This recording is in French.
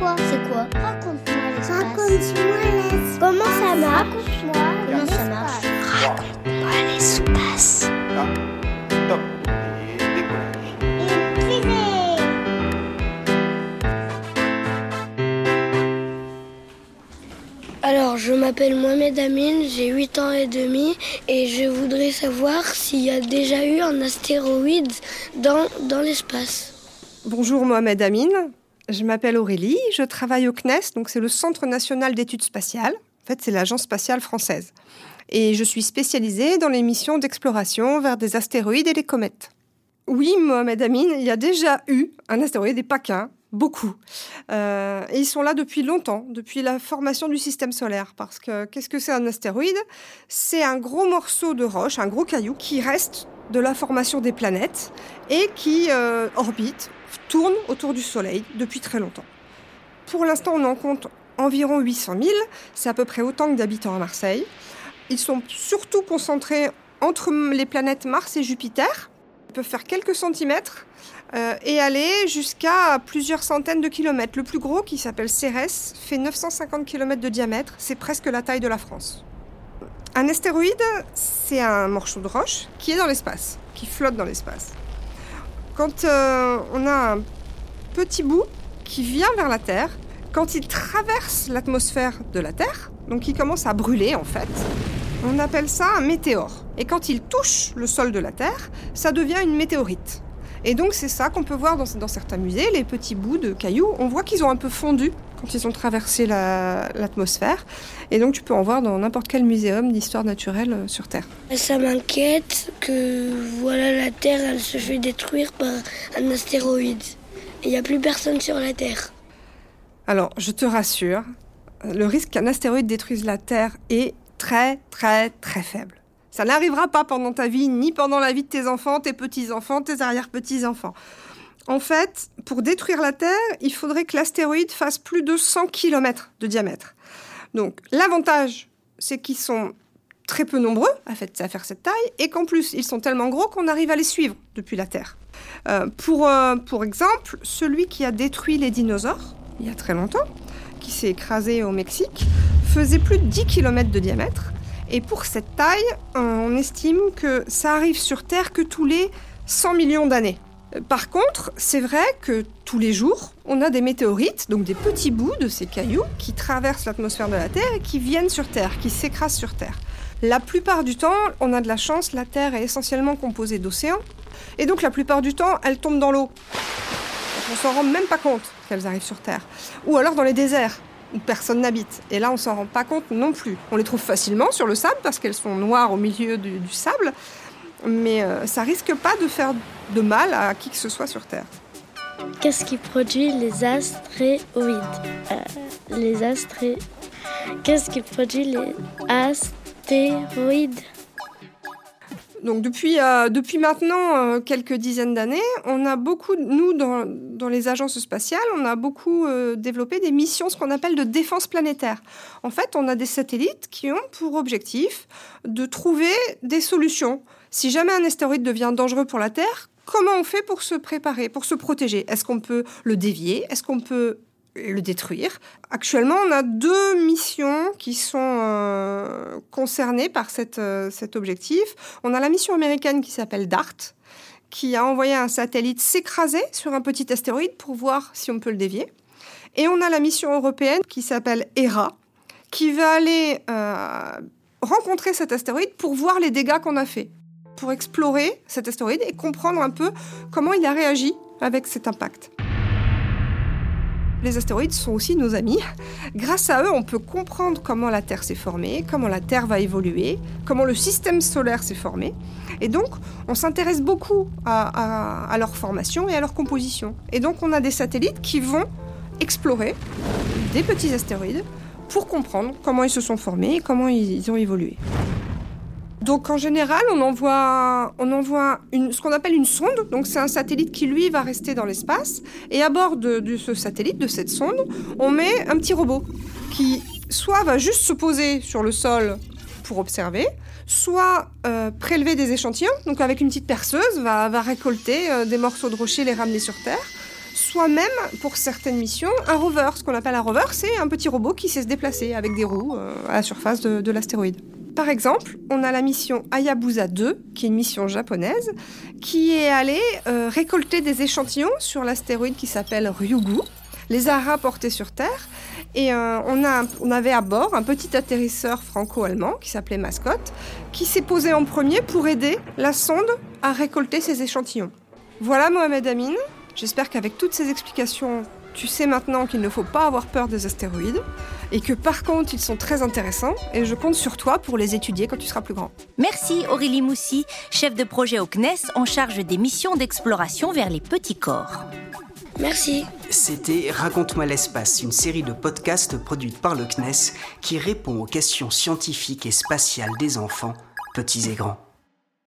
quoi C'est quoi Raconte-moi l'espace. Raconte-moi l'espace. Comment ça marche Raconte-moi Comment ça marche Raconte-moi l'espace. Top. Alors, je m'appelle Mohamed Amin, j'ai 8 ans et demi et je voudrais savoir s'il y a déjà eu un astéroïde dans, dans l'espace. Bonjour Mohamed Amin, je m'appelle Aurélie, je travaille au CNES, donc c'est le Centre national d'études spatiales. En fait, c'est l'agence spatiale française. Et je suis spécialisée dans les missions d'exploration vers des astéroïdes et les comètes. Oui, Mohamed Amin, il y a déjà eu un astéroïde et pas qu'un, beaucoup. Euh, et ils sont là depuis longtemps, depuis la formation du système solaire. Parce que qu'est-ce que c'est un astéroïde? C'est un gros morceau de roche, un gros caillou qui reste de la formation des planètes et qui euh, orbite, tourne autour du Soleil depuis très longtemps. Pour l'instant, on en compte environ 800 000. C'est à peu près autant que d'habitants à Marseille. Ils sont surtout concentrés entre les planètes Mars et Jupiter. Ils peuvent faire quelques centimètres euh, et aller jusqu'à plusieurs centaines de kilomètres. Le plus gros, qui s'appelle Cérès, fait 950 km de diamètre. C'est presque la taille de la France. Un astéroïde, c'est un morceau de roche qui est dans l'espace, qui flotte dans l'espace. Quand euh, on a un petit bout qui vient vers la Terre, quand il traverse l'atmosphère de la Terre, donc il commence à brûler en fait, on appelle ça un météore. Et quand il touche le sol de la Terre, ça devient une météorite. Et donc c'est ça qu'on peut voir dans, dans, certains musées, les petits bouts de cailloux. On voit qu'ils ont un peu fondu quand ils ont traversé l'atmosphère. La, et donc tu peux en voir dans n'importe quel muséum d'histoire naturelle euh, sur Terre. Ça m'inquiète que voilà la Terre, elle se fait détruire par un astéroïde. Il n'y a plus personne sur la Terre. Alors je te rassure, le risque qu'un astéroïde détruise la Terre est très très très faible. Ça n'arrivera pas pendant ta vie, ni pendant la vie de tes enfants, tes petits-enfants, tes arrière-petits-enfants. En fait, pour détruire la Terre, il faudrait que l'astéroïde fasse plus de 100 km de diamètre. Donc l'avantage, c'est qu'ils sont très peu nombreux à faire cette taille, et qu'en plus, ils sont tellement gros qu'on arrive à les suivre depuis la Terre. Euh, pour, euh, pour exemple, celui qui a détruit les dinosaures, il y a très longtemps, qui s'est écrasé au Mexique, faisait plus de 10 km de diamètre. Et pour cette taille, on estime que ça arrive sur Terre que tous les 100 millions d'années. Par contre, c'est vrai que tous les jours, on a des météorites, donc des petits bouts de ces cailloux qui traversent l'atmosphère de la Terre et qui viennent sur Terre, qui s'écrasent sur Terre. La plupart du temps, on a de la chance, la Terre est essentiellement composée d'océans, et donc la plupart du temps, elles tombent dans l'eau. On s'en rend même pas compte qu'elles arrivent sur Terre. Ou alors dans les déserts, où personne n'habite. Et là, on s'en rend pas compte non plus. On les trouve facilement sur le sable parce qu'elles sont noires au milieu du, sable, mais euh, ça risque pas de faire de mal à qui que ce soit sur Terre. Qu'est-ce qui produit les astéroïdes? Euh, Les astéroïdes. Qu'est-ce qui produit les astéroïdes? Donc depuis, euh, depuis maintenant euh, quelques dizaines d'années, on a beaucoup, nous, dans, dans, les agences spatiales, on a beaucoup euh, développé des missions, ce qu'on appelle de défense planétaire. En fait, on a des satellites qui ont pour objectif de trouver des solutions. Si jamais un astéroïde devient dangereux pour la Terre, comment on fait pour se préparer, pour se protéger? Est-ce qu'on peut le dévier? Est-ce qu'on peut le détruire. Actuellement, on a deux missions qui sont euh, concernées par euh, cet objectif. On a la mission américaine qui s'appelle DART, qui a envoyé un satellite s'écraser sur un petit astéroïde pour voir si on peut le dévier. Et on a la mission européenne qui s'appelle ERA, qui va aller euh, rencontrer cet astéroïde pour voir les dégâts qu'on a fait, pour explorer cet astéroïde et comprendre un peu comment il a réagi avec cet impact. Les astéroïdes sont aussi nos amis. Grâce à eux, on peut comprendre comment la Terre s'est formée, comment la Terre va évoluer, comment le système solaire s'est formé. Et donc, on s'intéresse beaucoup à, leur formation et à leur composition. Et donc, on a des satellites qui vont explorer des petits astéroïdes pour comprendre comment ils se sont formés et comment ils ont évolué. Donc en général, on envoie, on envoie une, ce qu'on appelle une sonde. Donc c'est un satellite qui lui va rester dans l'espace. Et à bord de, ce satellite, de cette sonde, on met un petit robot qui soit va juste se poser sur le sol pour observer, soit euh, prélever des échantillons. Donc avec une petite perceuse, va, va récolter euh, des morceaux de rocher, les ramener sur Terre soi-même, pour certaines missions, un rover. Ce qu'on appelle un rover, c'est un petit robot qui sait se déplacer avec des roues euh, à la surface de l'astéroïde. Par exemple, on a la mission Hayabusa 2, qui est une mission japonaise, qui est allée euh, récolter des échantillons sur l'astéroïde qui s'appelle Ryugu, les a rapportés sur Terre, et euh, on, a on avait à bord un petit atterrisseur franco-allemand qui s'appelait Mascotte, qui s'est posé en premier pour aider la sonde à récolter ces échantillons. Voilà Mohamed Amin, j'espère qu'avec toutes ces explications, tu sais maintenant qu'il ne faut pas avoir peur des astéroïdes, et que par contre ils sont très intéressants, et je compte sur toi pour les étudier quand tu seras plus grand. Merci Aurélie Moussy, chef de projet au CNES en charge des missions d'exploration vers les petits corps. Merci. C'était Raconte-moi l'espace, une série de podcasts produite par le CNES qui répond aux questions scientifiques et spatiales des enfants, petits et grands.